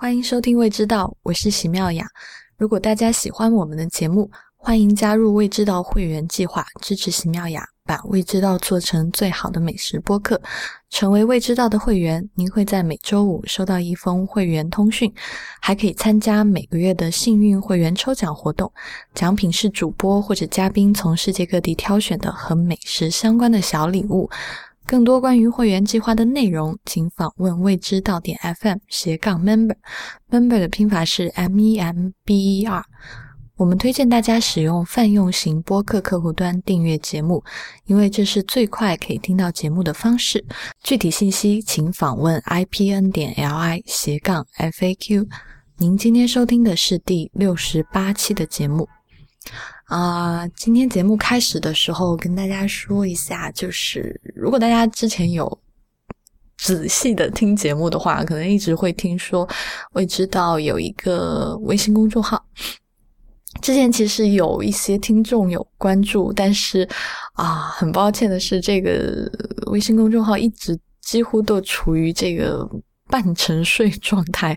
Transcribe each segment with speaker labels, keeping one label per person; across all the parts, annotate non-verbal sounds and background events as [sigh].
Speaker 1: 欢迎收听《未知道》，我是席妙雅。如果大家喜欢我们的节目，欢迎加入未知道会员计划，支持席妙雅把未知道做成最好的美食播客。成为未知道的会员，您会在每周五收到一封会员通讯，还可以参加每个月的幸运会员抽奖活动。奖品是主播或者嘉宾从世界各地挑选的和美食相关的小礼物。更多关于会员计划的内容，请访问未知到点 FM 斜杠 member。member 的拼法是 M E M B E R。我们推荐大家使用泛用型播客客户端订阅节目，因为这是最快可以听到节目的方式。具体信息请访问 i p n 点 l i 斜杠 f a q。您今天收听的是第六十八期的节目。啊，今天节目开始的时候跟大家说一下，就是如果大家之前有仔细的听节目的话，可能一直会听说，会知道有一个微信公众号。之前其实有一些听众有关注，但是啊，很抱歉的是，这个微信公众号一直几乎都处于这个半沉睡 [laughs] 状态，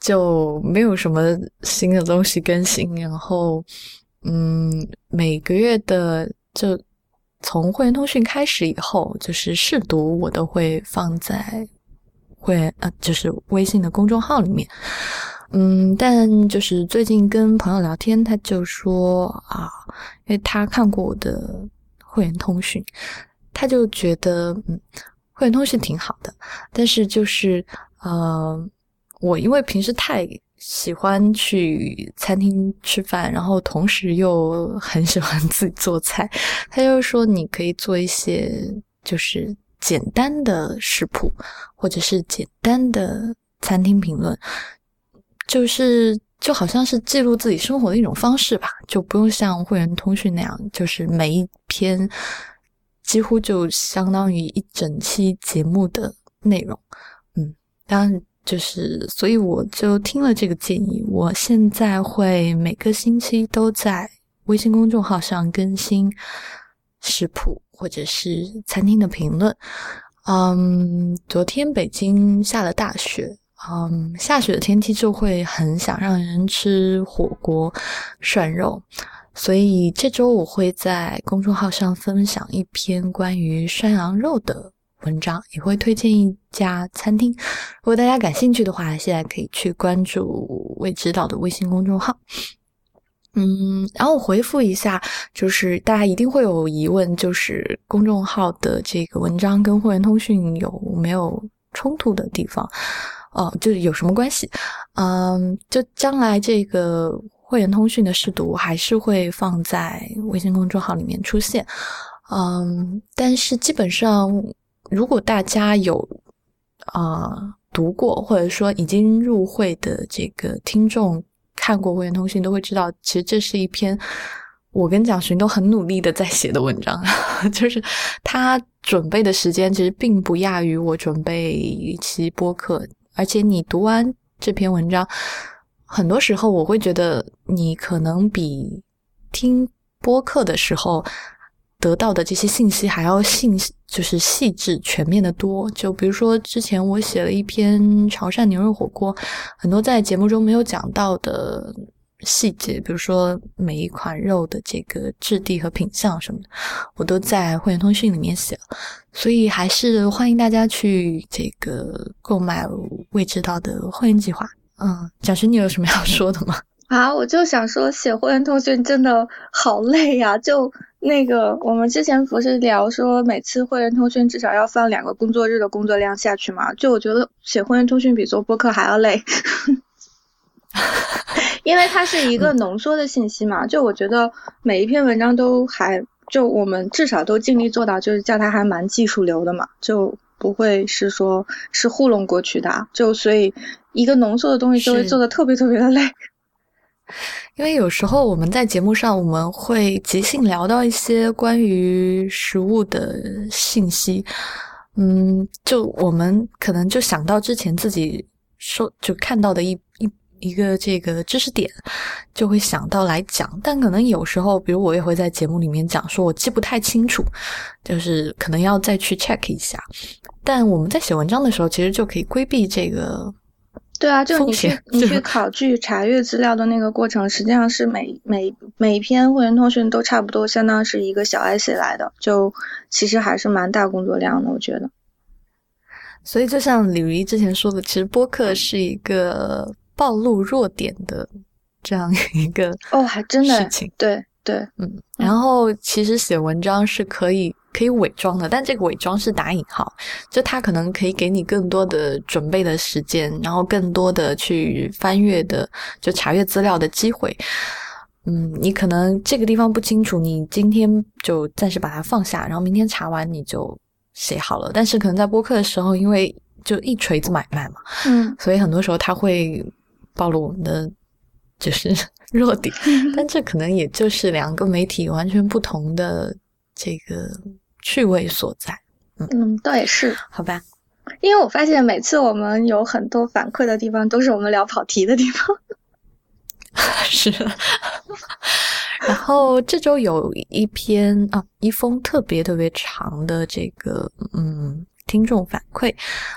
Speaker 1: 就没有什么新的东西更新，然后。嗯，每个月的就从会员通讯开始以后，就是试读我都会放在会呃，就是微信的公众号里面。嗯，但就是最近跟朋友聊天，他就说啊，因为他看过我的会员通讯，他就觉得嗯，会员通讯挺好的，但是就是呃，我因为平时太。喜欢去餐厅吃饭，然后同时又很喜欢自己做菜。[laughs] 他就说，你可以做一些就是简单的食谱，或者是简单的餐厅评论，就是就好像是记录自己生活的一种方式吧，就不用像会员通讯那样，就是每一篇几乎就相当于一整期节目的内容。嗯，当然。就是，所以我就听了这个建议。我现在会每个星期都在微信公众号上更新食谱或者是餐厅的评论。嗯，昨天北京下了大雪，嗯，下雪的天气就会很想让人吃火锅涮肉，所以这周我会在公众号上分享一篇关于涮羊肉的。文章也会推荐一家餐厅，如果大家感兴趣的话，现在可以去关注未知道的微信公众号。嗯，然后回复一下，就是大家一定会有疑问，就是公众号的这个文章跟会员通讯有没有冲突的地方？哦，就是有什么关系？嗯，就将来这个会员通讯的试读还是会放在微信公众号里面出现。嗯，但是基本上。如果大家有啊读过，或者说已经入会的这个听众看过《会员通讯》，都会知道，其实这是一篇我跟蒋勋都很努力的在写的文章。[laughs] 就是他准备的时间其实并不亚于我准备一期播客，而且你读完这篇文章，很多时候我会觉得你可能比听播客的时候。得到的这些信息还要信就是细致全面的多。就比如说，之前我写了一篇潮汕牛肉火锅，很多在节目中没有讲到的细节，比如说每一款肉的这个质地和品相什么的，我都在会员通讯里面写了。所以还是欢迎大家去这个购买未知道的会员计划。嗯，蒋勋，你有什么要说的吗？
Speaker 2: 啊，我就想说，写会员通讯真的好累呀！就那个，我们之前不是聊说，每次会员通讯至少要放两个工作日的工作量下去嘛？就我觉得写会员通讯比做播客还要累，[laughs] 因为它是一个浓缩的信息嘛。就我觉得每一篇文章都还，就我们至少都尽力做到，就是叫它还蛮技术流的嘛，就不会是说是糊弄过去的。就所以一个浓缩的东西就会做的特别特别的累。
Speaker 1: 因为有时候我们在节目上，我们会即兴聊到一些关于食物的信息，嗯，就我们可能就想到之前自己说就看到的一一一个这个知识点，就会想到来讲。但可能有时候，比如我也会在节目里面讲，说我记不太清楚，就是可能要再去 check 一下。但我们在写文章的时候，其实就可以规避这个。
Speaker 2: 对啊，就你去 [laughs] 你去考据查阅资料的那个过程，实际上是每每每一篇会员通讯都差不多，相当是一个小 essay 来的，就其实还是蛮大工作量的，我觉得。
Speaker 1: 所以就像李如之前说的，其实播客是一个暴露弱点的这样一个
Speaker 2: 哦，还真的
Speaker 1: 事情，
Speaker 2: 对对，
Speaker 1: 嗯。然后其实写文章是可以。可以伪装的，但这个伪装是打引号，就他可能可以给你更多的准备的时间，然后更多的去翻阅的，就查阅资料的机会。嗯，你可能这个地方不清楚，你今天就暂时把它放下，然后明天查完你就写好了。但是可能在播客的时候，因为就一锤子买卖嘛，
Speaker 2: 嗯，
Speaker 1: 所以很多时候他会暴露我们的就是 [laughs] 弱点，[laughs] 但这可能也就是两个媒体完全不同的这个。趣味所在，
Speaker 2: 嗯，倒也是，
Speaker 1: 好吧。
Speaker 2: 因为我发现每次我们有很多反馈的地方，都是我们聊跑题的地方。[laughs]
Speaker 1: 是。[laughs] 然后这周有一篇啊，一封特别特别长的这个，嗯。听众反馈，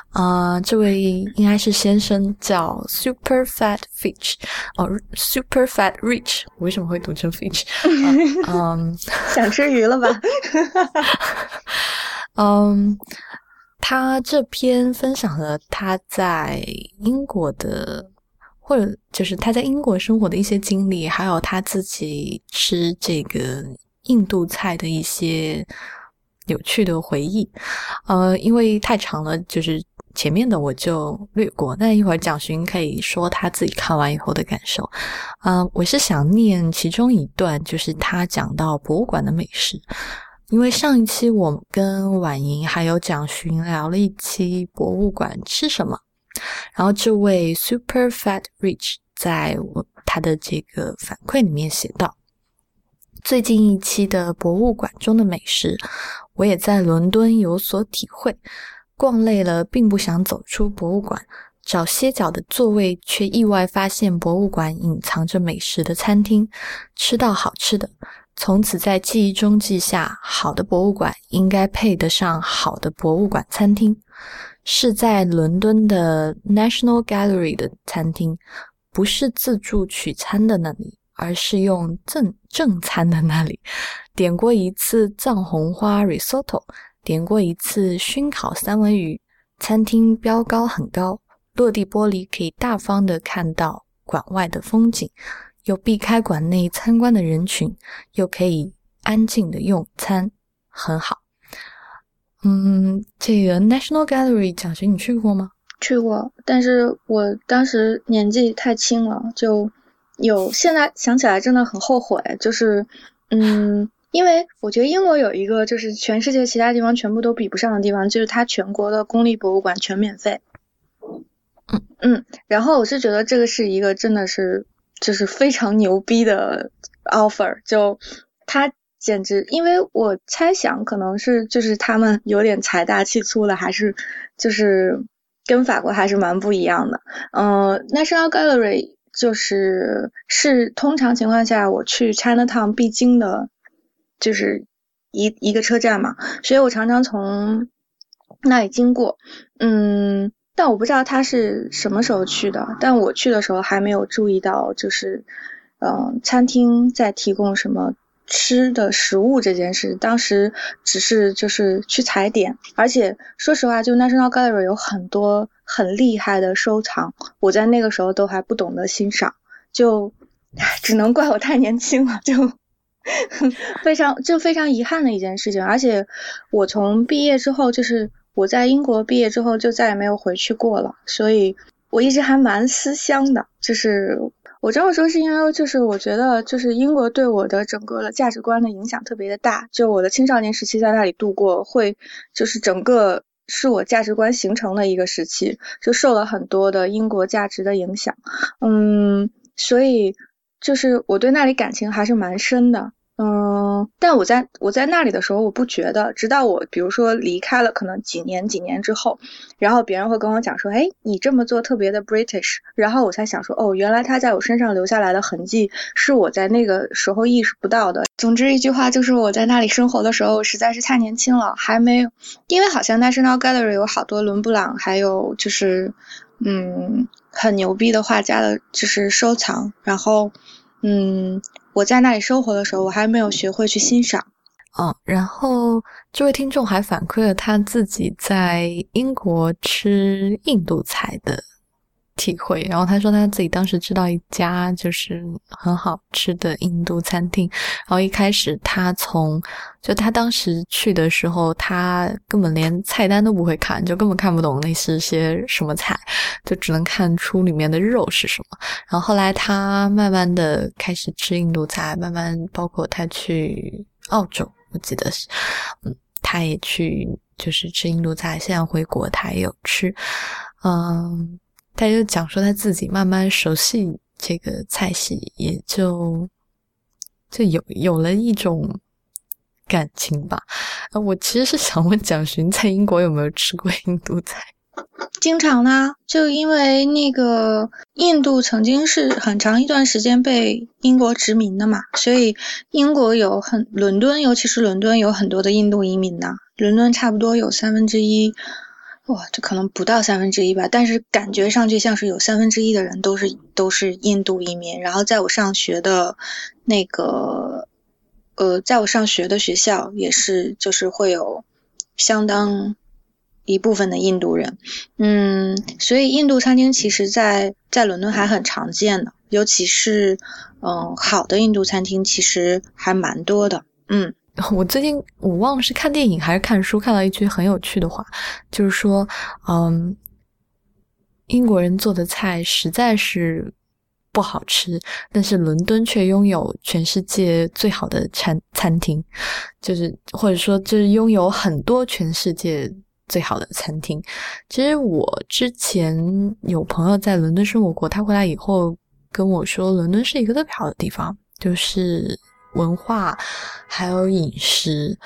Speaker 1: 啊，这位应该是先生，叫 Super Fat Fish，哦，Super Fat Rich，为什么会读成 Fish？[laughs] 嗯，
Speaker 2: 想吃鱼了吧？[laughs]
Speaker 1: 嗯，他这篇分享了他在英国的，或者就是他在英国生活的一些经历，还有他自己吃这个印度菜的一些。有趣的回忆，呃，因为太长了，就是前面的我就略过。那一会儿蒋勋可以说他自己看完以后的感受。嗯，我是想念其中一段，就是他讲到博物馆的美食。因为上一期我跟婉莹还有蒋勋聊了一期博物馆吃什么，然后这位 Super Fat Rich 在他的这个反馈里面写道。最近一期的博物馆中的美食，我也在伦敦有所体会。逛累了，并不想走出博物馆，找歇脚的座位，却意外发现博物馆隐藏着美食的餐厅，吃到好吃的。从此在记忆中记下：好的博物馆应该配得上好的博物馆餐厅。是在伦敦的 National Gallery 的餐厅，不是自助取餐的那里。而是用正正餐的那里点过一次藏红花 risotto，点过一次熏烤三文鱼。餐厅标高很高，落地玻璃可以大方的看到馆外的风景，又避开馆内参观的人群，又可以安静的用餐，很好。嗯，这个 National Gallery，讲学，你去过吗？
Speaker 2: 去过，但是我当时年纪太轻了，就。有，现在想起来真的很后悔，就是，嗯，因为我觉得英国有一个就是全世界其他地方全部都比不上的地方，就是它全国的公立博物馆全免费。嗯嗯，然后我是觉得这个是一个真的是就是非常牛逼的 offer，就它简直，因为我猜想可能是就是他们有点财大气粗了，还是就是跟法国还是蛮不一样的。嗯，National Gallery。就是是通常情况下我去 Chinatown 必经的，就是一一个车站嘛，所以我常常从那里经过。嗯，但我不知道他是什么时候去的，但我去的时候还没有注意到，就是嗯，餐厅在提供什么吃的食物这件事。当时只是就是去踩点，而且说实话，就 National Gallery 有很多。很厉害的收藏，我在那个时候都还不懂得欣赏，就 [laughs] 只能怪我太年轻了，就 [laughs] 非常就非常遗憾的一件事情。而且我从毕业之后，就是我在英国毕业之后就再也没有回去过了，所以我一直还蛮思乡的。就是我这么说是因为，就是我觉得就是英国对我的整个的价值观的影响特别的大，就我的青少年时期在那里度过，会就是整个。是我价值观形成的一个时期，就受了很多的英国价值的影响，嗯，所以就是我对那里感情还是蛮深的。嗯，但我在我在那里的时候，我不觉得，直到我比如说离开了，可能几年几年之后，然后别人会跟我讲说，哎，你这么做特别的 British，然后我才想说，哦，原来他在我身上留下来的痕迹是我在那个时候意识不到的。总之一句话就是我在那里生活的时候实在是太年轻了，还没有，因为好像 National Gallery 有好多伦布朗，还有就是，嗯。很牛逼的画家的，就是收藏。然后，嗯，我在那里生活的时候，我还没有学会去欣赏。
Speaker 1: 嗯，然后这位听众还反馈了他自己在英国吃印度菜的。体会，然后他说他自己当时知道一家就是很好吃的印度餐厅，然后一开始他从就他当时去的时候，他根本连菜单都不会看，就根本看不懂那是些什么菜，就只能看出里面的肉是什么。然后后来他慢慢的开始吃印度菜，慢慢包括他去澳洲，我记得是，嗯，他也去就是吃印度菜，现在回国他也有吃，嗯。他就讲说他自己慢慢熟悉这个菜系，也就就有有了一种感情吧。我其实是想问蒋勋，在英国有没有吃过印度菜？
Speaker 2: 经常呢，就因为那个印度曾经是很长一段时间被英国殖民的嘛，所以英国有很伦敦，尤其是伦敦有很多的印度移民呢。伦敦差不多有三分之一。哇，这可能不到三分之一吧，但是感觉上去像是有三分之一的人都是都是印度移民。然后在我上学的那个，呃，在我上学的学校也是，就是会有相当一部分的印度人。嗯，所以印度餐厅其实，在在伦敦还很常见的，尤其是嗯好的印度餐厅其实还蛮多的。嗯。[laughs]
Speaker 1: 我最近我忘了是看电影还是看书，看到一句很有趣的话，就是说，嗯，英国人做的菜实在是不好吃，但是伦敦却拥有全世界最好的餐餐厅，就是或者说就是拥有很多全世界最好的餐厅。其实我之前有朋友在伦敦生活过，他回来以后跟我说，伦敦是一个特别好的地方，就是。文化还有饮食，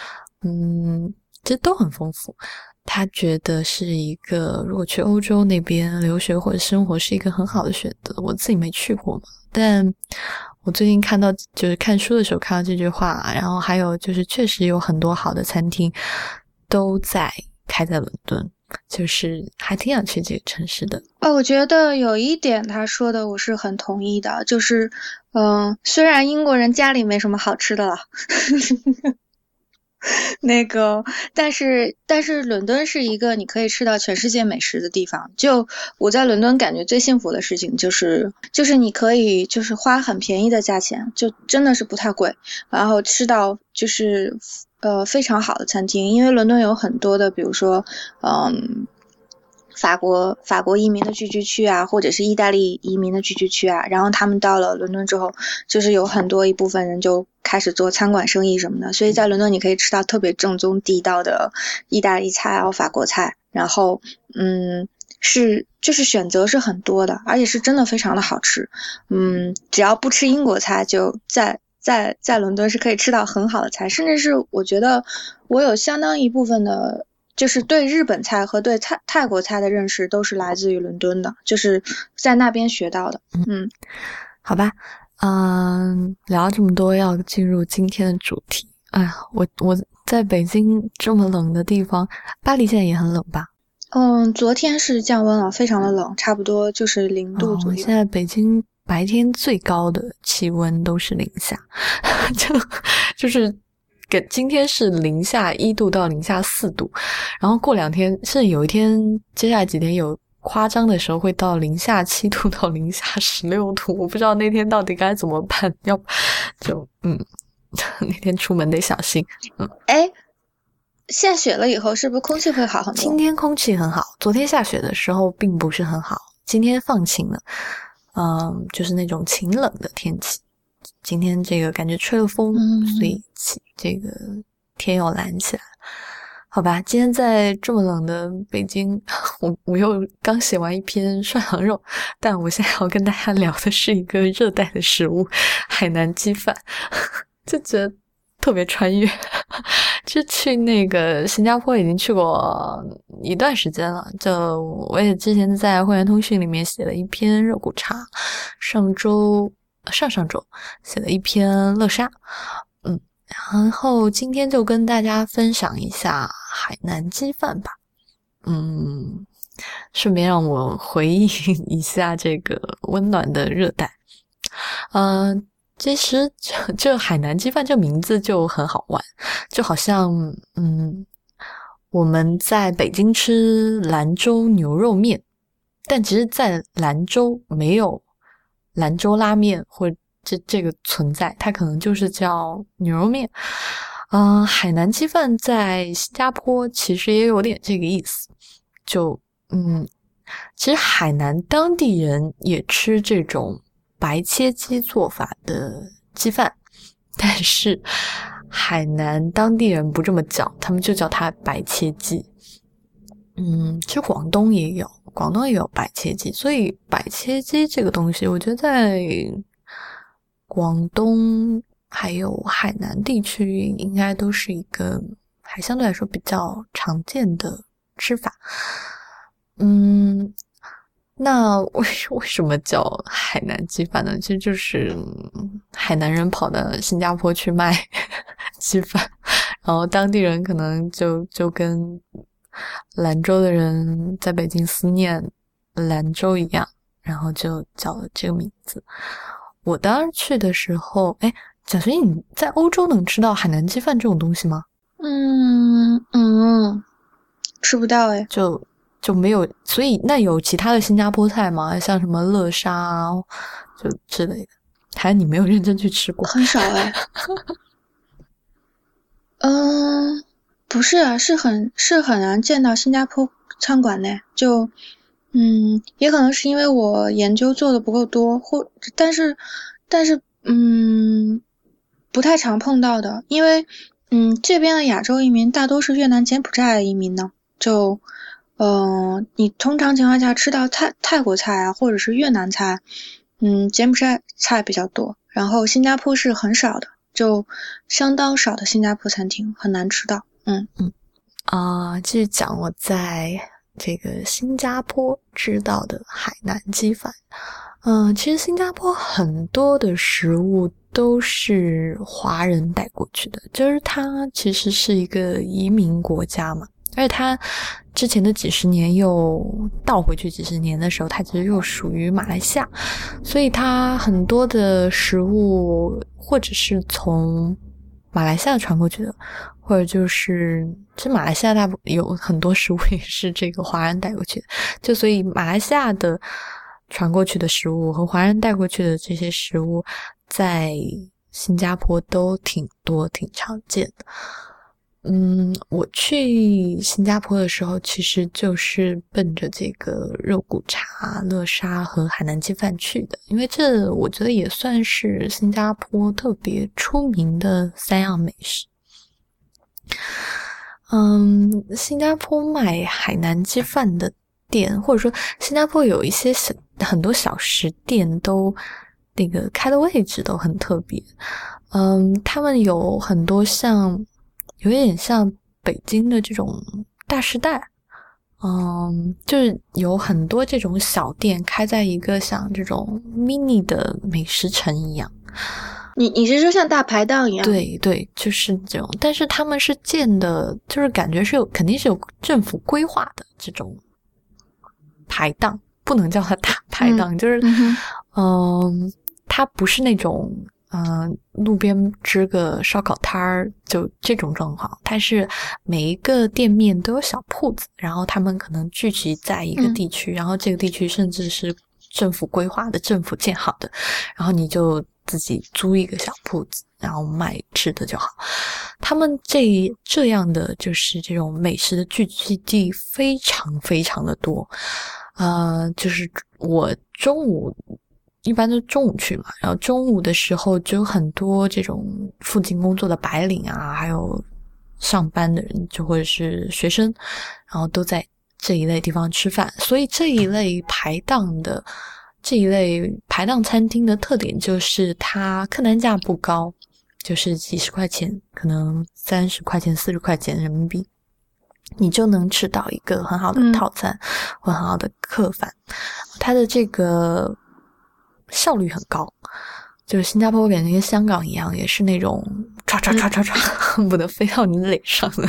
Speaker 1: 嗯，这都很丰富。他觉得是一个，如果去欧洲那边留学或者生活是一个很好的选择。我自己没去过嘛，但我最近看到，就是看书的时候看到这句话，然后还有就是确实有很多好的餐厅都在开在伦敦。就是还挺想去这个城市的
Speaker 2: 哦。我觉得有一点他说的我是很同意的，就是嗯，虽然英国人家里没什么好吃的了，[laughs] 那个，但是但是伦敦是一个你可以吃到全世界美食的地方。就我在伦敦感觉最幸福的事情就是就是你可以就是花很便宜的价钱，就真的是不太贵，然后吃到就是。呃，非常好的餐厅，因为伦敦有很多的，比如说，嗯，法国法国移民的聚居区啊，或者是意大利移民的聚居区啊，然后他们到了伦敦之后，就是有很多一部分人就开始做餐馆生意什么的，所以在伦敦你可以吃到特别正宗地道的意大利菜啊、法国菜，然后，嗯，是就是选择是很多的，而且是真的非常的好吃，嗯，只要不吃英国菜，就在。在在伦敦是可以吃到很好的菜，甚至是我觉得我有相当一部分的，就是对日本菜和对泰泰国菜的认识都是来自于伦敦的，就是在那边学到的。嗯，
Speaker 1: 好吧，嗯，聊了这么多，要进入今天的主题。哎呀，我我在北京这么冷的地方，巴黎现在也很冷吧？
Speaker 2: 嗯，昨天是降温了，非常的冷，差不多就是零度左右。
Speaker 1: 现在北京。白天最高的气温都是零下，[laughs] 就 [laughs] 就是给今天是零下一度到零下四度，然后过两天甚至有一天，接下来几天有夸张的时候会到零下七度到零下十六度，我不知道那天到底该怎么办，要就嗯，[laughs] 那天出门得小心。
Speaker 2: 嗯，哎，下雪了以后是不是空气会好很多？
Speaker 1: 今天空气很好，昨天下雪的时候并不是很好，今天放晴了。嗯，就是那种晴冷的天气。今天这个感觉吹了风，所以这个天又蓝起来。好吧，今天在这么冷的北京，[laughs] 我我又刚写完一篇涮羊肉，但我现在要跟大家聊的是一个热带的食物——海南鸡饭，[laughs] 就觉得。特别穿越，[laughs] 就去那个新加坡已经去过一段时间了。就我也之前在会员通讯里面写了一篇热骨茶，上周上上周写了一篇乐沙，嗯，然后今天就跟大家分享一下海南鸡饭吧。嗯，顺便让我回忆 [laughs] 一下这个温暖的热带。嗯，其实这这海南鸡饭这名字就很好玩，就好像嗯，我们在北京吃兰州牛肉面，但其实，在兰州没有兰州拉面或这这个存在，它可能就是叫牛肉面。嗯，海南鸡饭在新加坡其实也有点这个意思，就嗯，其实海南当地人也吃这种白切鸡做法的鸡饭，但是海南当地人不这么叫，他们就叫它白切鸡。嗯，其实广东也有，广东也有白切鸡，所以白切鸡这个东西，我觉得在广东。还有海南地区应该都是一个还相对来说比较常见的吃法。嗯，那为 [laughs] 为什么叫海南鸡饭呢？其实就是海南人跑到新加坡去卖 [laughs] 鸡饭，然后当地人可能就就跟兰州的人在北京思念兰州一样，然后就叫了这个名字。我当时去的时候，哎。小学，你在欧洲能吃到海南鸡饭这种东西吗？
Speaker 2: 嗯嗯，吃不到哎，
Speaker 1: 就就没有。所以那有其他的新加坡菜吗？像什么乐沙啊，就之类的？还是你没有认真去吃过？
Speaker 2: 很少哎。[laughs] 嗯，不是啊，是很是很难见到新加坡餐馆的。就嗯，也可能是因为我研究做的不够多，或但是但是嗯。不太常碰到的，因为，嗯，这边的亚洲移民大多是越南、柬埔寨的移民呢，就，嗯，你通常情况下吃到泰泰国菜啊，或者是越南菜，嗯，柬埔寨菜比较多，然后新加坡是很少的，就相当少的新加坡餐厅很难吃到，嗯
Speaker 1: 嗯，啊，继续讲我在这个新加坡知道的海南鸡饭。嗯，其实新加坡很多的食物都是华人带过去的，就是它其实是一个移民国家嘛，而且它之前的几十年又倒回去几十年的时候，它其实又属于马来西亚，所以它很多的食物或者是从马来西亚传过去的，或者就是其实马来西亚大部有很多食物也是这个华人带过去的，就所以马来西亚的。传过去的食物和华人带过去的这些食物，在新加坡都挺多、挺常见的。嗯，我去新加坡的时候，其实就是奔着这个肉骨茶、乐沙和海南鸡饭去的，因为这我觉得也算是新加坡特别出名的三样美食。嗯，新加坡卖海南鸡饭的。店或者说新加坡有一些小很多小食店都那个开的位置都很特别，嗯，他们有很多像有点像北京的这种大时代，嗯，就是有很多这种小店开在一个像这种 mini 的美食城一样。
Speaker 2: 你你是说像大排档一样？
Speaker 1: 对对，就是这种，但是他们是建的，就是感觉是有肯定是有政府规划的这种。排档不能叫它大排档，就是，嗯，它不是那种，嗯，路边支个烧烤摊儿就这种状况，它是每一个店面都有小铺子，然后他们可能聚集在一个地区，然后这个地区甚至是政府规划的、政府建好的，然后你就自己租一个小铺子，然后卖吃的就好。他们这这样的就是这种美食的聚集地非常非常的多。呃，就是我中午一般都中午去嘛，然后中午的时候就有很多这种附近工作的白领啊，还有上班的人，就或者是学生，然后都在这一类地方吃饭。所以这一类排档的这一类排档餐厅的特点就是它客单价不高，就是几十块钱，可能三十块钱、四十块钱人民币。你就能吃到一个很好的套餐或很好的客饭，它的这个效率很高。就是新加坡，我感觉跟香港一样，也是那种唰唰唰唰唰，恨 [laughs] 不得飞到你脸上的，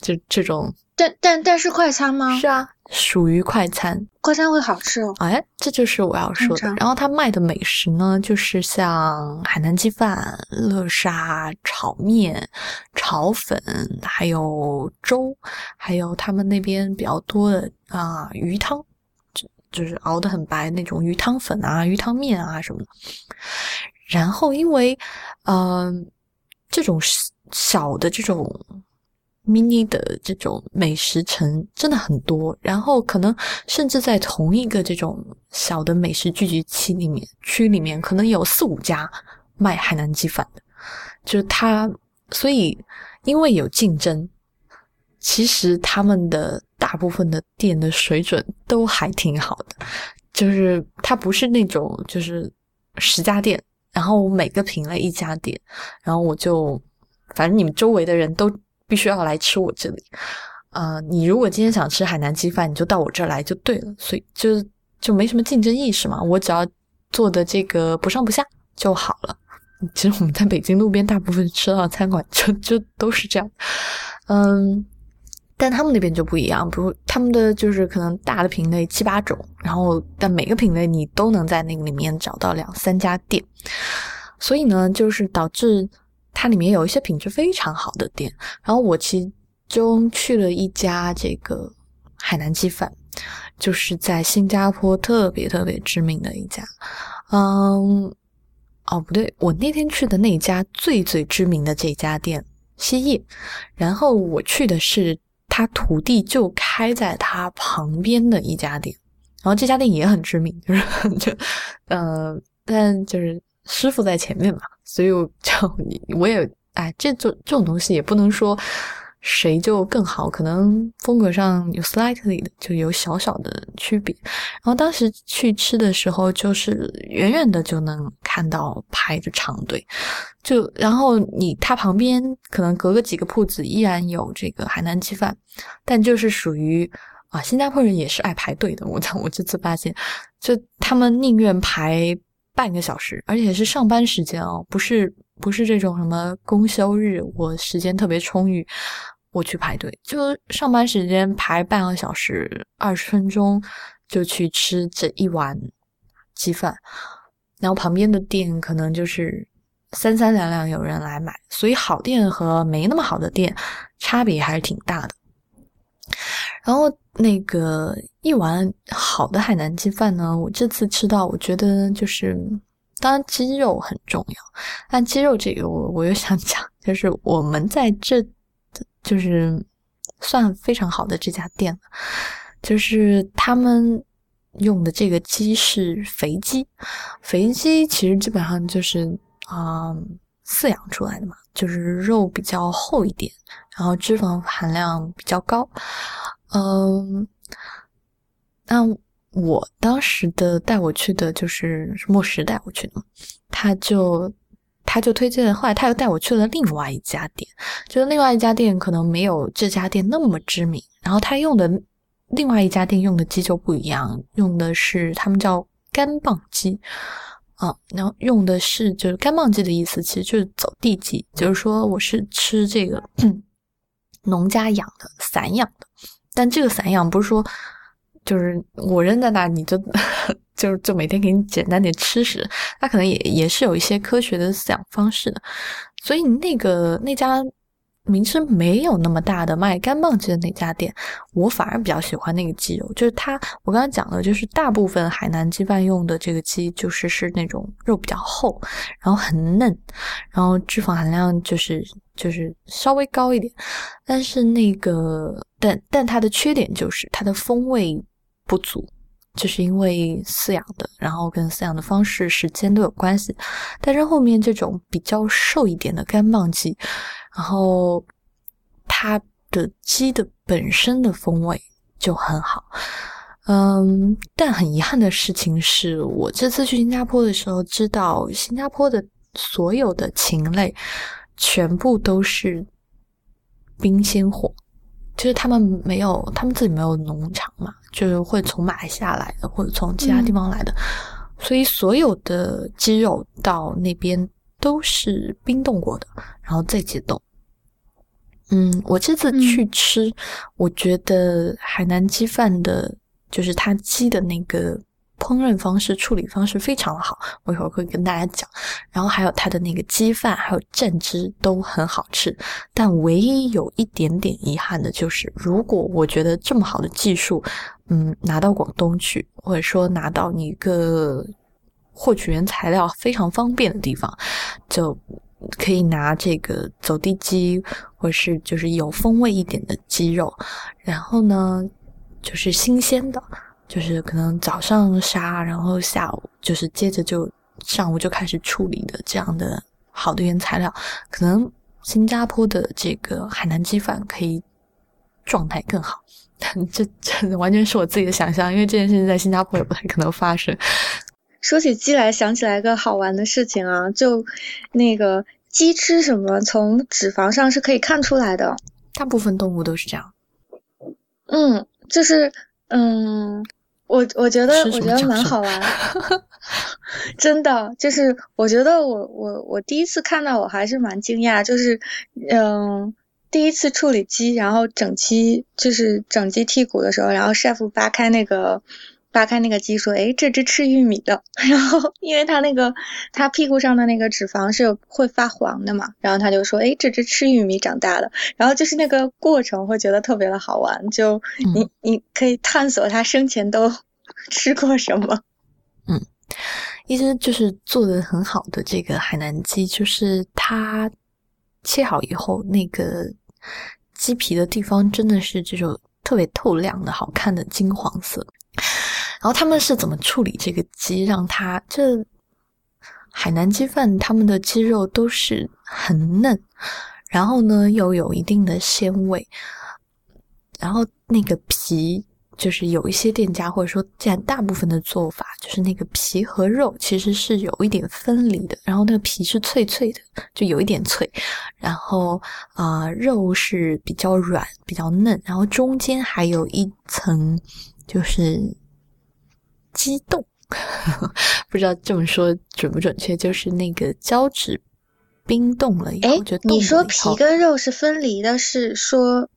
Speaker 1: 就这种。
Speaker 2: 但但但是快餐吗？
Speaker 1: 是啊，属于快餐，
Speaker 2: 快餐会好吃哦。
Speaker 1: 哎，这就是我要说的。然后他卖的美食呢，就是像海南鸡饭、乐沙炒面、炒粉，还有粥，还有他们那边比较多的啊鱼汤，就是熬得很白那种鱼汤粉啊、鱼汤面啊什么的。然后因为，嗯，这种小的这种。mini 的这种美食城真的很多，然后可能甚至在同一个这种小的美食聚集区里面，区里面可能有四五家卖海南鸡饭的，就是他，所以因为有竞争，其实他们的大部分的店的水准都还挺好的，就是它不是那种就是十家店，然后每个品类一家店，然后我就反正你们周围的人都。必须要来吃我这里，呃，你如果今天想吃海南鸡饭，你就到我这儿来就对了，所以就就没什么竞争意识嘛，我只要做的这个不上不下就好了。其实我们在北京路边大部分吃到的餐馆就就都是这样，嗯，但他们那边就不一样，比如他们的就是可能大的品类七八种，然后但每个品类你都能在那个里面找到两三家店，所以呢，就是导致。它里面有一些品质非常好的店，然后我其中去了一家这个海南鸡饭，就是在新加坡特别特别知名的一家。嗯，哦不对，我那天去的那家最最知名的这家店蜥蜴，然后我去的是他徒弟就开在他旁边的一家店，然后这家店也很知名，就是 [laughs] 就呃，但就是师傅在前面嘛。所以我就 [laughs] 我也哎，这种这种东西也不能说谁就更好，可能风格上有 slightly 的就有小小的区别。然后当时去吃的时候，就是远远的就能看到排着长队，就然后你它旁边可能隔个几个铺子依然有这个海南鸡饭，但就是属于啊，新加坡人也是爱排队的。我我这次发现，就他们宁愿排。半个小时，而且是上班时间哦，不是不是这种什么公休日，我时间特别充裕，我去排队，就上班时间排半个小时，二十分钟就去吃这一碗鸡饭，然后旁边的店可能就是三三两两有人来买，所以好店和没那么好的店差别还是挺大的。然后那个一碗好的海南鸡饭呢，我这次吃到，我觉得就是，当然鸡肉很重要，但鸡肉这个我我又想讲，就是我们在这就是算非常好的这家店了，就是他们用的这个鸡是肥鸡，肥鸡其实基本上就是啊饲养出来的嘛，就是肉比较厚一点，然后脂肪含量比较高。嗯，那我当时的带我去的就是莫石带我去的，他就他就推荐，后来他又带我去了另外一家店，就是另外一家店可能没有这家店那么知名，然后他用的另外一家店用的鸡就不一样，用的是他们叫干棒鸡。啊，然后用的是就是干棒鸡的意思，其实就是走地鸡，就是说我是吃这个农家养的散养的。但这个散养不是说，就是我扔在那，你就就就每天给你简单点吃食，它可能也也是有一些科学的饲养方式的，所以那个那家。名声没有那么大的卖干棒鸡的那家店，我反而比较喜欢那个鸡肉。就是它，我刚刚讲的，就是大部分海南鸡饭用的这个鸡，就是是那种肉比较厚，然后很嫩，然后脂肪含量就是就是稍微高一点。但是那个，但但它的缺点就是它的风味不足，就是因为饲养的，然后跟饲养的方式、时间都有关系。但是后面这种比较瘦一点的干棒鸡。然后它的鸡的本身的风味就很好，嗯，但很遗憾的事情是我这次去新加坡的时候，知道新加坡的所有的禽类全部都是冰鲜货，就是他们没有，他们自己没有农场嘛，就是会从马来西亚来的或者从其他地方来的，所以所有的鸡肉到那边都是冰冻过的，然后再解冻。嗯，我这次去吃，我觉得海南鸡饭的，就是它鸡的那个烹饪方式、处理方式非常的好，我一会儿会跟大家讲。然后还有它的那个鸡饭，还有蘸汁都很好吃。但唯一有一点点遗憾的就是，如果我觉得这么好的技术，嗯，拿到广东去，或者说拿到一个获取原材料非常方便的地方，就。可以拿这个走地鸡，或是就是有风味一点的鸡肉，然后呢，就是新鲜的，就是可能早上杀，然后下午就是接着就上午就开始处理的这样的好的原材料，可能新加坡的这个海南鸡饭可以状态更好，[laughs] 但这这完全是我自己的想象，因为这件事情在新加坡也不太可能发生。
Speaker 2: 说起鸡来，想起来个好玩的事情啊，就那个鸡吃什么，从脂肪上是可以看出来的。
Speaker 1: 大部分动物都是这样。
Speaker 2: 嗯，就是嗯，我我觉得我觉得蛮好玩，[laughs] 真的，就是我觉得我我我第一次看到我还是蛮惊讶，就是嗯，第一次处理鸡，然后整鸡就是整鸡剔骨的时候，然后 chef 扒开那个。扒开那个鸡说：“哎，这只吃玉米的。[laughs] ”然后，因为它那个它屁股上的那个脂肪是会发黄的嘛，然后他就说：“哎，这只吃玉米长大的。”然后就是那个过程会觉得特别的好玩，就你你可以探索它生前都 [laughs] 吃过什么。
Speaker 1: 嗯，一直就是做的很好的这个海南鸡，就是它切好以后，那个鸡皮的地方真的是这种特别透亮的好看的金黄色。然后他们是怎么处理这个鸡，让它这海南鸡饭，他们的鸡肉都是很嫩，然后呢又有一定的鲜味，然后那个皮就是有一些店家或者说占大部分的做法，就是那个皮和肉其实是有一点分离的，然后那个皮是脆脆的，就有一点脆，然后啊肉是比较软比较嫩，然后中间还有一层就是。激动，[laughs] 不知道这么说准不准确，就是那个胶质冰冻了以后就
Speaker 2: 你说皮跟肉是分离的，是说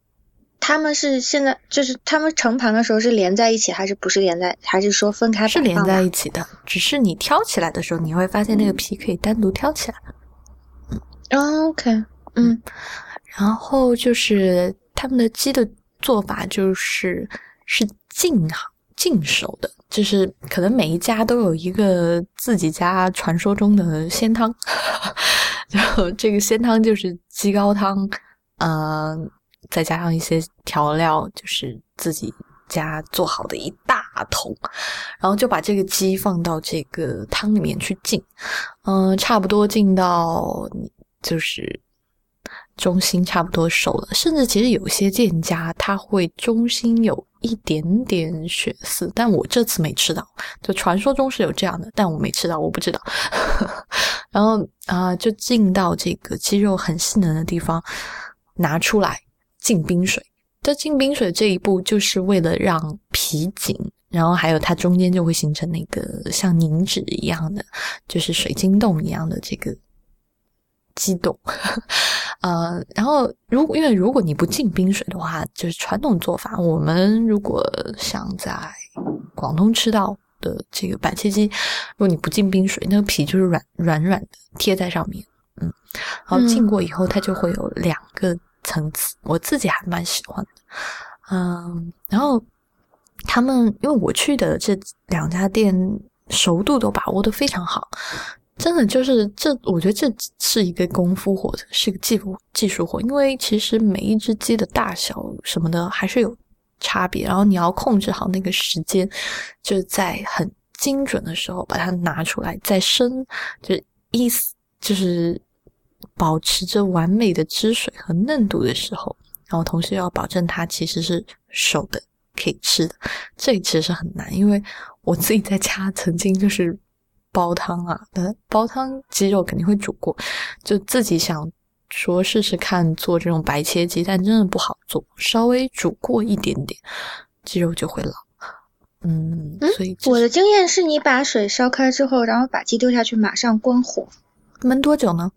Speaker 2: 他们是现在就是他们盛盘的时候是连在一起，还是不是连在，还是说分开？
Speaker 1: 是连在一起的，只是你挑起来的时候，你会发现那个皮可以单独挑起来。
Speaker 2: 嗯，OK，
Speaker 1: 嗯，然后就是他们的鸡的做法就是是净净熟的。就是可能每一家都有一个自己家传说中的鲜汤，[laughs] 然后这个鲜汤就是鸡高汤，嗯，再加上一些调料，就是自己家做好的一大桶，然后就把这个鸡放到这个汤里面去浸，嗯，差不多浸到就是中心差不多熟了，甚至其实有些店家他会中心有。一点点血丝，但我这次没吃到。就传说中是有这样的，但我没吃到，我不知道。[laughs] 然后啊，就进到这个鸡肉很细嫩的地方，拿出来进冰水。这进冰水这一步，就是为了让皮紧，然后还有它中间就会形成那个像凝脂一样的，就是水晶洞一样的这个激动。[laughs] 呃，然后如果因为如果你不进冰水的话，就是传统做法。我们如果想在广东吃到的这个板切鸡，如果你不进冰水，那个皮就是软软软的贴在上面，嗯，然后浸过以后，它就会有两个层次。我自己还蛮喜欢的，嗯，然后他们因为我去的这两家店熟度都把握的非常好。真的就是这，我觉得这是一个功夫活，是个技术技术活。因为其实每一只鸡的大小什么的还是有差别，然后你要控制好那个时间，就在很精准的时候把它拿出来，再生，就意思就是保持着完美的汁水和嫩度的时候，然后同时要保证它其实是熟的，可以吃的。这其实是很难，因为我自己在家曾经就是。煲汤啊，呃，煲汤鸡肉肯定会煮过，就自己想说试试看做这种白切鸡，但真的不好做，稍微煮过一点点，鸡肉就会老。嗯，所以
Speaker 2: 我的经验是你把水烧开之后，然后把鸡丢下去，马上关火，
Speaker 1: 焖多久呢？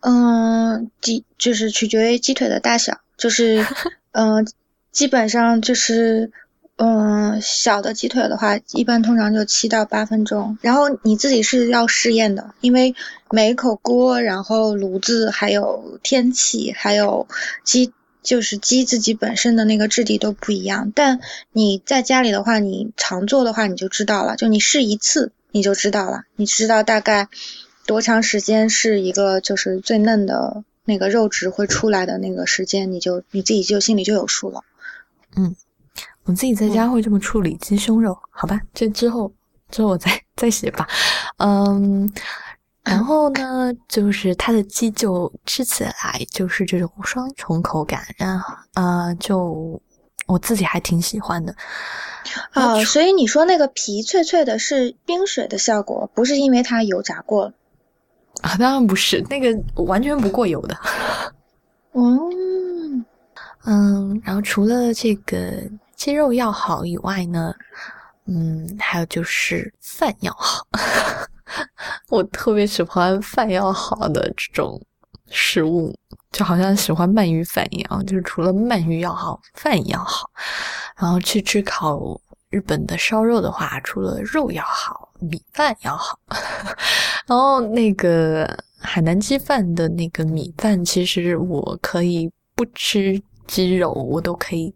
Speaker 2: 嗯，鸡就是取决于鸡腿的大小，就是嗯，[laughs] 基本上就是嗯，小的鸡腿的话，一般通常就七到八分钟。然后你自己是要试验的，因为每一口锅、然后炉子、还有天气、还有鸡，就是鸡自己本身的那个质地都不一样。但你在家里的话，你常做的话，你就知道了，就你试一次你就知道了，你知道大概。多长时间是一个就是最嫩的那个肉质会出来的那个时间，你就你自己就心里就有数了。
Speaker 1: 嗯，我自己在家会这么处理鸡胸肉，好吧？这之后之后我再再写吧。嗯，然后呢，就是它的鸡就吃起来就是这种双重口感，然后呃，就我自己还挺喜欢的。
Speaker 2: 啊，所以你说那个皮脆脆的是冰水的效果，不是因为它油炸过了。
Speaker 1: 啊，当然不是，那个完全不过油的。
Speaker 2: 嗯 [laughs]
Speaker 1: 嗯，然后除了这个鸡肉要好以外呢，嗯，还有就是饭要好。[laughs] 我特别喜欢饭要好的这种食物，就好像喜欢鳗鱼饭一样，就是除了鳗鱼要好，饭也要好。然后去吃烤日本的烧肉的话，除了肉要好。米饭要好，[laughs] 然后那个海南鸡饭的那个米饭，其实我可以不吃鸡肉，我都可以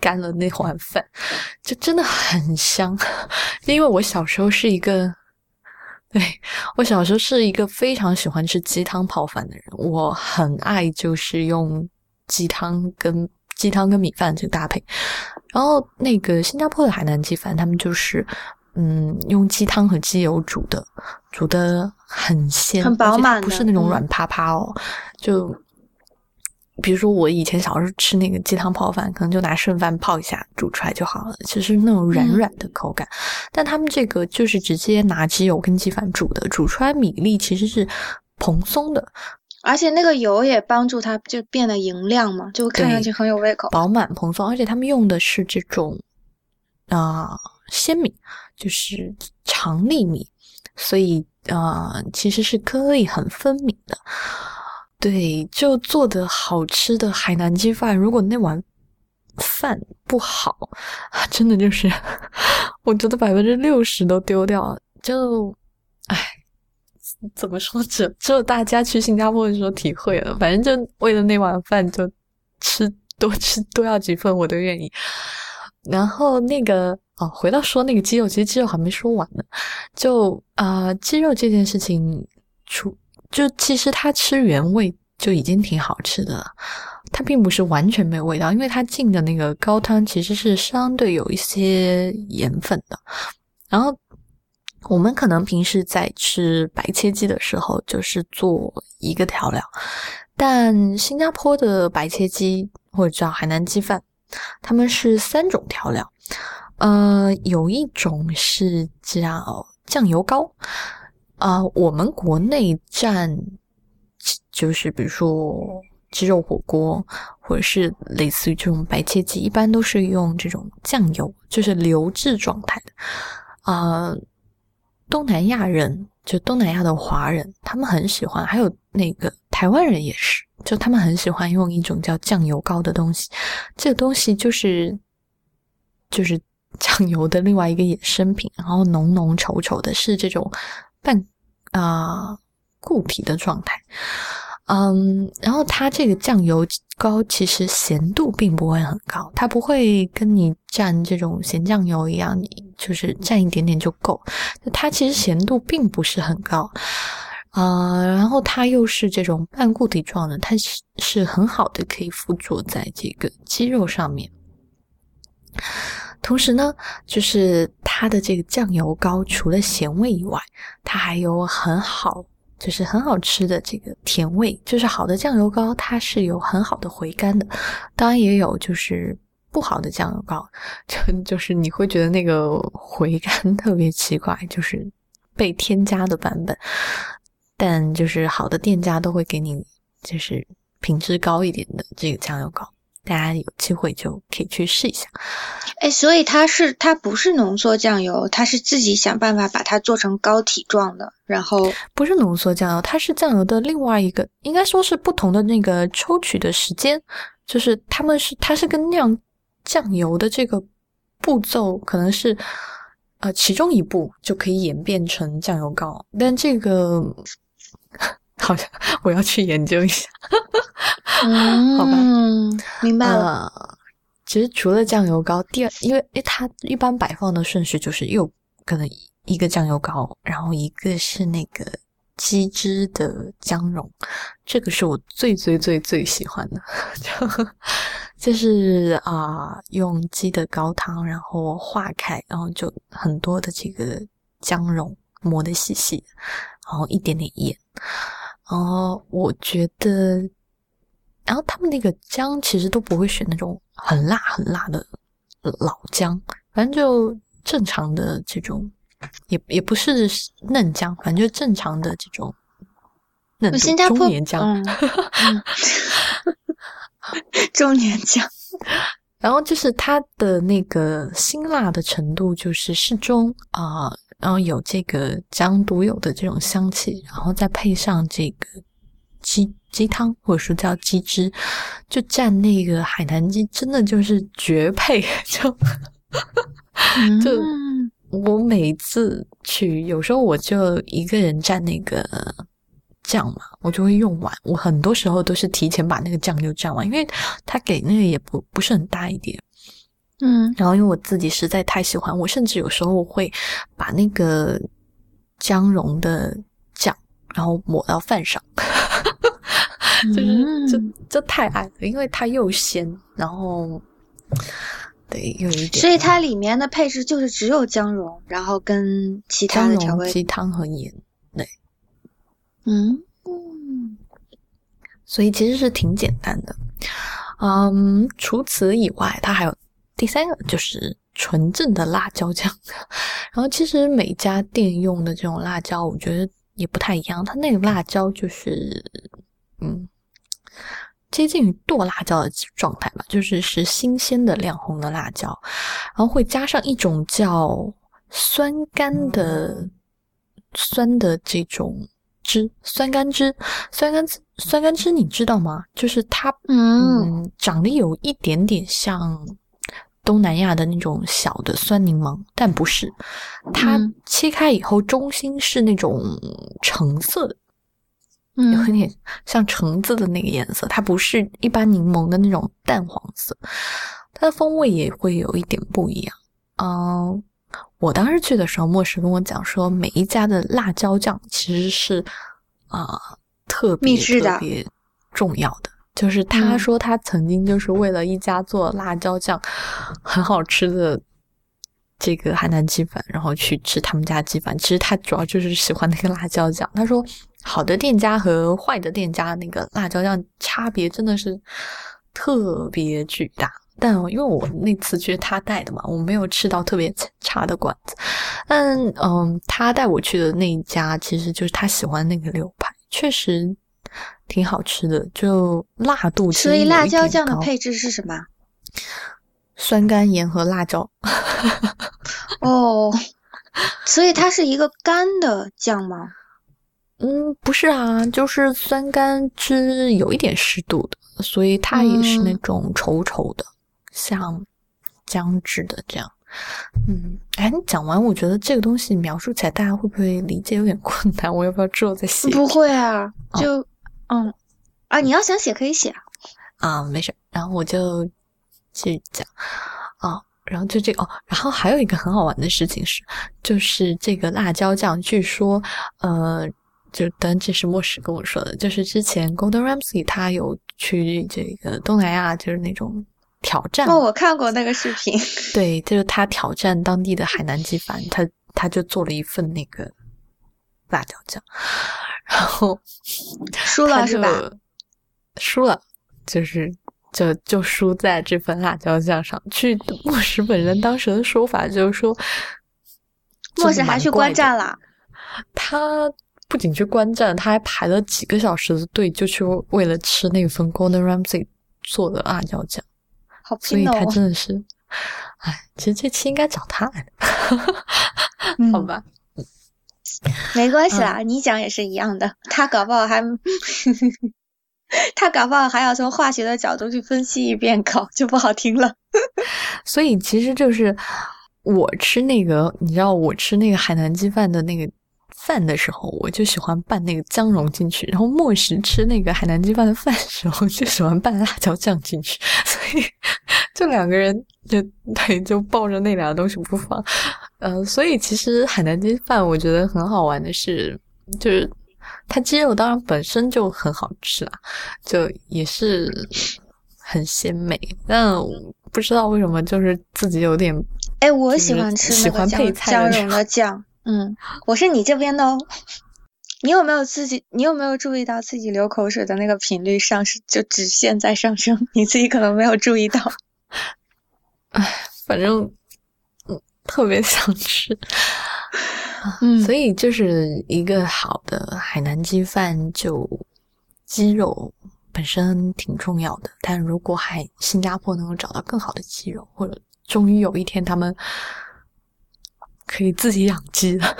Speaker 1: 干了那碗饭，就真的很香。因为我小时候是一个，对我小时候是一个非常喜欢吃鸡汤泡饭的人，我很爱就是用鸡汤跟鸡汤跟米饭这个搭配。然后那个新加坡的海南鸡饭，他们就是。嗯，用鸡汤和鸡油煮的，煮的很鲜，
Speaker 2: 很饱满，
Speaker 1: 不是那种软趴趴哦。就比如说我以前小时候吃那个鸡汤泡饭，可能就拿剩饭泡一下，煮出来就好了。其实那种软软的口感，但他们这个就是直接拿鸡油跟鸡饭煮的，煮出来米粒其实是蓬松的，
Speaker 2: 而且那个油也帮助它就变得莹亮嘛，就看上去很有胃口，
Speaker 1: 饱满蓬松。而且他们用的是这种啊鲜米。就是长粒米，所以啊，其实是颗粒很分明的。对，就做的好吃的海南鸡饭，如果那碗饭不好，真的就是，我觉得百分之六十都丢掉。就，唉，怎么说？只只有大家去新加坡的时候体会了。反正就为了那碗饭，就吃多吃多要几份，我都愿意。然后那个。哦，回到说那个鸡肉，其实鸡肉还没说完呢。就啊，鸡肉这件事情，出就其实它吃原味就已经挺好吃的了。它并不是完全没有味道，因为它进的那个高汤其实是相对有一些盐分的。然后我们可能平时在吃白切鸡的时候，就是做一个调料，但新加坡的白切鸡或者叫海南鸡饭，他们是三种调料。呃，有一种是叫酱油膏，啊，我们国内蘸，就是比如说鸡肉火锅，或者是类似于这种白切鸡，一般都是用这种酱油，就是流质状态的。啊，东南亚人，就东南亚的华人，他们很喜欢，还有那个台湾人也是，就他们很喜欢用一种叫酱油膏的东西，这个东西就是，就是。酱油的另外一个衍生品，然后浓浓稠稠的，是这种半啊固体的状态。嗯，然后它这个酱油膏其实咸度并不会很高，它不会跟你蘸这种咸酱油一样，你就是蘸一点点就够。它其实咸度并不是很高啊，然后它又是这种半固体状的，它是是很好的可以附着在这个鸡肉上面。同时呢，就是它的这个酱油膏，除了咸味以外，它还有很好，就是很好吃的这个甜味。就是好的酱油膏，它是有很好的回甘的。当然也有就是不好的酱油膏，就 [laughs] 就是你会觉得那个回甘特别奇怪，就是被添加的版本。但就是好的店家都会给你，就是品质高一点的这个酱油膏。大家有机会就可以去试一下。
Speaker 2: 哎，所以它是它不是浓缩酱油，它是自己想办法把它做成膏体状的，然后
Speaker 1: 不是浓缩酱油，它是酱油的另外一个，应该说是不同的那个抽取的时间，就是他们是它是跟酿酱油的这个步骤可能是呃其中一步就可以演变成酱油膏，但这个 [laughs] 好像我要去研究一下。好吧，
Speaker 2: 明白了。
Speaker 1: 其实除了酱油膏，第二，因为诶，它一般摆放的顺序就是又可能一个酱油膏，然后一个是那个鸡汁的姜蓉，这个是我最最最最喜欢的，[laughs] 就就是啊，用鸡的高汤，然后化开，然后就很多的这个姜蓉磨得细细的，然后一点点盐，然后我觉得。然后他们那个姜其实都不会选那种很辣很辣的老姜，反正就正常的这种，也也不是嫩姜，反正就正常的这种嫩中年姜，[laughs]
Speaker 2: 中年姜。
Speaker 1: 然后就是它的那个辛辣的程度就是适中啊，然后有这个姜独有的这种香气，然后再配上这个。鸡鸡汤，或者说叫鸡汁，就蘸那个海南鸡，真的就是绝配。[laughs] 就 [laughs] 就我每次去，有时候我就一个人蘸那个酱嘛，我就会用完。我很多时候都是提前把那个酱就蘸完，因为他给那个也不不是很大一点。
Speaker 2: 嗯，
Speaker 1: 然后因为我自己实在太喜欢，我甚至有时候会把那个姜蓉的酱，然后抹到饭上。[laughs] 就是就就太爱了，因为它又鲜，然后对又一点，
Speaker 2: 所以它里面的配置就是只有姜蓉，然后跟其他的调味
Speaker 1: 鸡汤和盐，对，
Speaker 2: 嗯
Speaker 1: 所以其实是挺简单的。嗯，除此以外，它还有第三个就是纯正的辣椒酱。然后其实每家店用的这种辣椒，我觉得也不太一样。它那个辣椒就是。嗯，接近于剁辣椒的状态吧，就是是新鲜的亮红的辣椒，然后会加上一种叫酸甘的酸的这种汁，酸甘汁，酸甘酸甘汁，你知道吗？就是它，嗯，长得有一点点像东南亚的那种小的酸柠檬，但不是，它切开以后中心是那种橙色的。有点像橙子的那个颜色，它不是一般柠檬的那种淡黄色，它的风味也会有一点不一样。嗯，我当时去的时候，莫石跟我讲说，每一家的辣椒酱其实是啊特别特别重要的，就是他说他曾经就是为了一家做辣椒酱很好吃的这个海南鸡饭，然后去吃他们家鸡饭。其实他主要就是喜欢那个辣椒酱，他说。好的店家和坏的店家那个辣椒酱差别真的是特别巨大，但因为我那次去他带的嘛，我没有吃到特别差的馆子。但嗯，他带我去的那一家其实就是他喜欢那个牛排，确实挺好吃的，就辣度。
Speaker 2: 所以辣椒酱的配置是什么？
Speaker 1: 酸甘盐和辣椒。[laughs]
Speaker 2: 哦，所以它是一个干的酱吗？
Speaker 1: 嗯，不是啊，就是酸甘汁有一点湿度的，所以它也是那种稠稠的，像姜汁的这样。嗯，哎，你讲完，我觉得这个东西描述起来，大家会不会理解有点困难？我要不要之后再写？
Speaker 2: 不会啊，就嗯啊，你要想写可以写
Speaker 1: 啊，没事。然后我就继续讲啊，然后就这个哦，然后还有一个很好玩的事情是，就是这个辣椒酱，据说呃。就当这是莫石跟我说的，就是之前 Golden Ramsy 他有去这个东南亚，就是那种挑战。
Speaker 2: 哦，我看过那个视频。
Speaker 1: 对，就是他挑战当地的海南鸡饭，他他就做了一份那个辣椒酱，然后 [laughs]
Speaker 2: 输了是吧？
Speaker 1: 输了，就是就就输在这份辣椒酱上。据莫石本人当时的说法，就是说
Speaker 2: 莫石还去观战了，
Speaker 1: 他。不仅去观战，他还排了几个小时的队，就去为了吃那份 Golden Ramsy 做的辣椒酱。
Speaker 2: 好
Speaker 1: 所以。他真的是，哎，其实这期应该找他来 [laughs] 好吧？[laughs]
Speaker 2: 没关系啦，你讲也是一样的。[laughs] 他搞不好还，[laughs] 他搞不好还要从化学的角度去分析一遍，搞就不好听了。
Speaker 1: 所以其实就是我吃那个，你知道我吃那个海南鸡饭的那个饭的时候，我就喜欢拌那个姜蓉进去；然后莫时吃那个海南鸡饭的饭的时候，就喜欢拌辣椒酱进去。[laughs] 所以就两个人就对就抱着那两个东西不放。[laughs] 呃，所以其实海南鸡饭我觉得很好玩的是，就是它鸡肉当然本身就很好吃啦，就也是很鲜美，但不知道为什么就是自己有点
Speaker 2: 哎，我喜欢吃
Speaker 1: 喜欢
Speaker 2: 那个姜
Speaker 1: 配菜
Speaker 2: 姜蓉的酱。嗯，我是你这边的哦。你有没有自己？你有没有注意到自己流口水的那个频率上升，就直线在上升？你自己可能没有注意到。
Speaker 1: 反正嗯特别想吃。
Speaker 2: 嗯 [laughs]
Speaker 1: 所以就是一个好的海南鸡饭，就鸡肉本身挺重要的。但如果海新加坡能够找到更好的鸡肉，或者终于有一天他们可以自己养鸡了，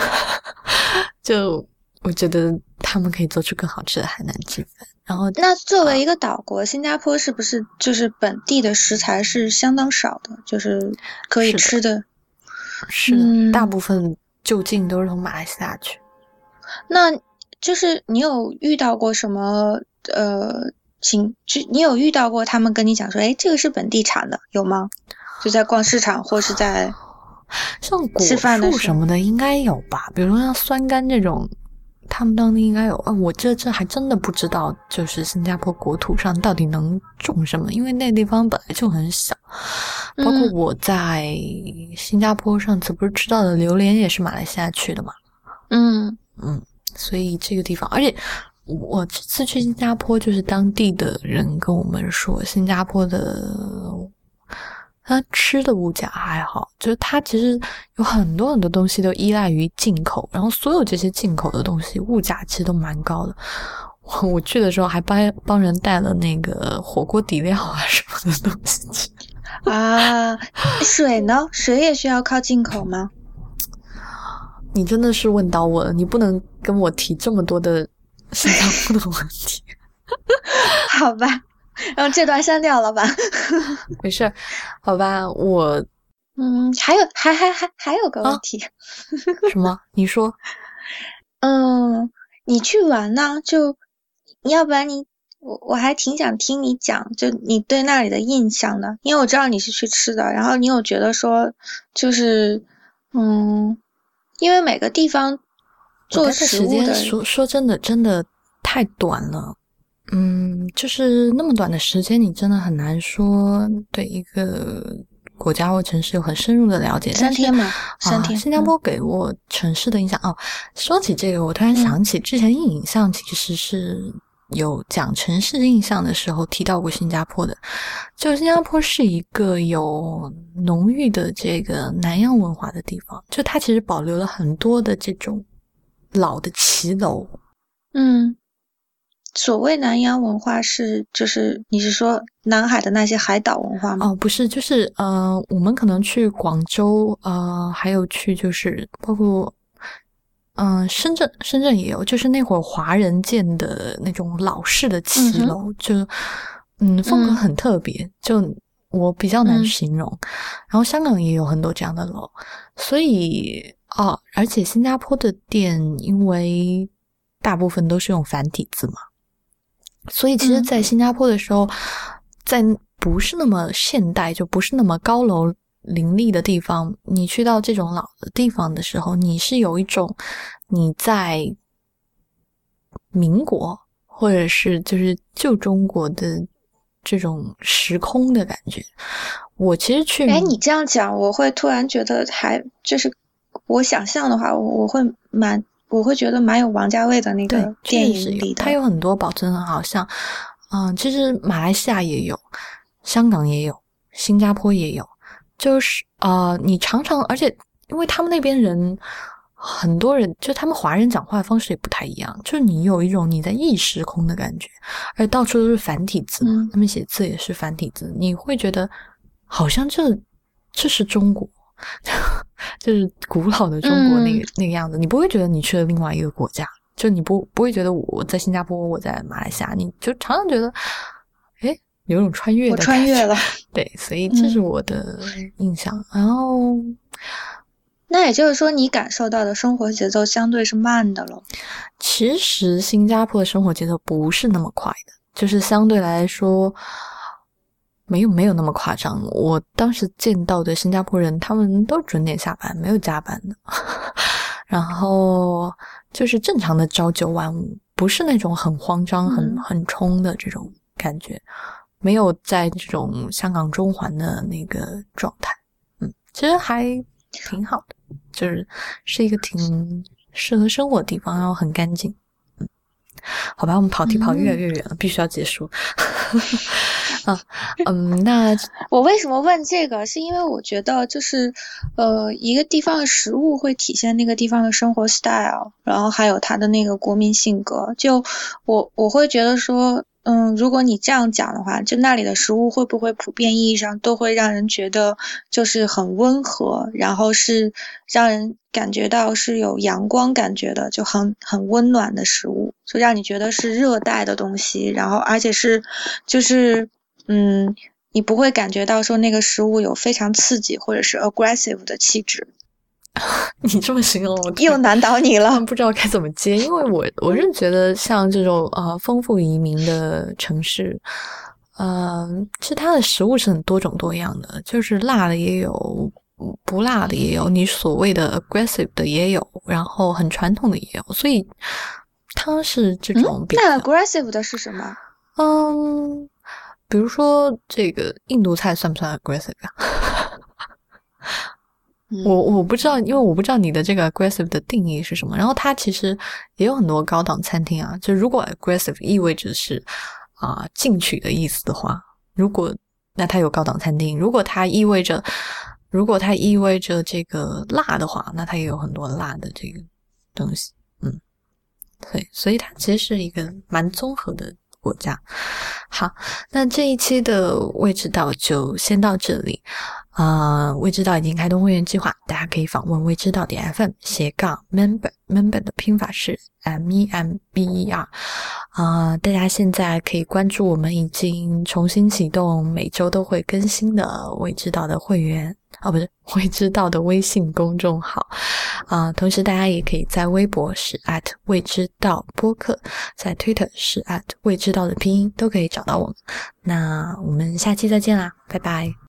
Speaker 1: [laughs] 就我觉得他们可以做出更好吃的海南鸡饭。然后
Speaker 2: 那作为一个岛国，新加坡是不是就是本地的食材是相当少的，就是可以吃的？
Speaker 1: 是的
Speaker 2: 嗯
Speaker 1: 大部分就近都是从马来西亚去。
Speaker 2: 那就是你有遇到过什么呃情？就你有遇到过他们跟你讲说，哎，这个是本地产的，有吗？就在逛市场或是在
Speaker 1: 像果树什么的应该有吧，比如说像酸柑这种，他们当地应该有。啊，我这这还真的不知道，就是新加坡国土上到底能种什么，因为那地方本来就很小。包括
Speaker 2: 嗯
Speaker 1: 我在新加坡上次不是吃到的榴莲也是马来西亚去的嘛，
Speaker 2: 嗯
Speaker 1: 嗯，所以这个地方，而且我这次去新加坡，就是当地的人跟我们说，新加坡的它吃的物价还好，就是它其实有很多很多东西都依赖于进口，然后所有这些进口的东西物价其实都蛮高的。我 [laughs] 我去的时候还帮帮人带了那个火锅底料啊什么的东西去。[laughs]
Speaker 2: 啊，水呢？水也需要靠进口吗？
Speaker 1: 你真的是问到我了，你不能跟我提这么多的新加坡的问题。[laughs]
Speaker 2: 好吧，然后这段删掉了吧。
Speaker 1: 没事，好吧，我
Speaker 2: 嗯，还有还还还还有个问
Speaker 1: 啊
Speaker 2: 题，
Speaker 1: 什么？你说
Speaker 2: 嗯，你去玩呢，就要不然你我我还挺想听你讲，就你对那里的印象的，因为我知道你是去吃的，然后你有觉得说就是嗯，因为每个地方
Speaker 1: 我
Speaker 2: 做
Speaker 1: 待的时间说说真的，真的太短了。嗯，就是那么短的时间，你真的很难说对一个国家或城市有很深入的了解。
Speaker 2: 三天嘛，三
Speaker 1: 啊，
Speaker 2: 天，
Speaker 1: 新加坡给我城市的印象、哦，说起这个，我突然
Speaker 2: 嗯
Speaker 1: 想起之前印影像其实是有讲城市印象的时候提到过新加坡的，就新加坡是一个有浓郁的这个南洋文化的地方，就它其实保留了很多的这种老的骑楼，
Speaker 2: 嗯。所谓南洋文化是，就是你是说南海的那些海岛文化吗？
Speaker 1: 哦，不是，就是呃，我们可能去广州，呃，还有去就是包括，嗯、深圳，深圳也有，就是那会儿华人建的那种老式的骑楼，就嗯，风格
Speaker 2: 嗯
Speaker 1: 很特别，就我比较难
Speaker 2: 嗯
Speaker 1: 形容。然后香港也有很多这样的楼，所以哦，而且新加坡的店因为大部分都是用繁体字嘛。所以其实，
Speaker 2: 嗯
Speaker 1: 在新加坡的时候，在不是那么现代，就不是那么高楼林立的地方，你去到这种老的地方的时候，你是有一种你在民国或者是就是旧中国的这种时空的感觉。我其实去，
Speaker 2: 哎，你这样讲，我会突然觉得还就是我想象的话，我我会蛮我会觉得蛮有王家卫的那个电影里的，
Speaker 1: 他有很多保存很好，像嗯，其实马来西亚也有，香港也有，新加坡也有，就是呃，你常常，而且因为他们那边人很多人，就他们华人讲话的方式也不太一样，就是你有一种你在异时空的感觉，而到处都是繁体字，
Speaker 2: 嗯。
Speaker 1: 他们写字也是繁体字，你会觉得好像这这是中国，就是古老的中国那个那个样子。你不会觉得你去了另外一个国家，就你不不会觉得我在新加坡，我在马来西亚，你就常常觉得，哎，有种穿越的
Speaker 2: 穿越了。
Speaker 1: 对，所以 [laughs] 这是我的印象。然后，
Speaker 2: 那也就是说，你感受到的生活节奏相对是慢的了。
Speaker 1: 其实新加坡的生活节奏不是那么快的，就是相对来说。没有没有那么夸张，我当时见到的新加坡人，他们都准点下班，没有加班的，[laughs] 然后就是正常的朝九晚五，不是那种很慌张、很很冲的这种感觉，没有在这种香港中环的那个状态，嗯，其实还挺好的，就是是一个挺适合生活的地方，然后很干净。嗯好吧，我们跑题跑越来越远了，必须要结束。[laughs] 啊，[laughs] 嗯，那
Speaker 2: 我为什么问这个？是因为我觉得就是，呃，一个地方的食物会体现那个地方的生活 style，然后还有它的那个国民性格。就我我会觉得说。嗯，如果你这样讲的话，就那里的食物会不会普遍意义上都会让人觉得就是很温和，然后是让人感觉到是有阳光感觉的，就很很温暖的食物，就让你觉得是热带的东西，然后而且是就是嗯，你不会感觉到说那个食物有非常刺激或者是 aggressive 的气质。[laughs]
Speaker 1: 你这么形容，
Speaker 2: 又难倒你了，[laughs]
Speaker 1: 不知道该怎么接。因为我我是觉得，像这种呃丰富移民的城市，嗯，其实它的食物是很多种多样的，就是辣的也有，不辣的也有，你所谓的 aggressive 的也有，然后很传统的也有，所以它是这种。
Speaker 2: 那 aggressive 的是什么？
Speaker 1: 嗯，比如说这个印度菜算不算 aggressive 呀？我我不知道，因为我不知道你的这个 aggressive 的定义是什么。然后它其实也有很多高档餐厅啊。就如果 aggressive 意味着是啊进取的意思的话，如果那它有高档餐厅；如果它意味着如果它意味着这个辣的话，那它也有很多辣的这个东西。嗯，对，所以它其实是一个蛮综合的这样。好，那这一期的未知道就先到这里。啊，未知道已经开通会员计划，大家可以访问未知道点 FM 斜杠 member，member 的拼法是 M E M B E R。啊，大家现在可以关注我们已经重新启动，每周都会更新的未知道的会员。哦，不是 [laughs] 未知道的微信公众号啊，同时大家也可以在微博是未知道播客，在 Twitter 是未知道的拼音都可以找到我们。那我们下期再见啦，拜拜。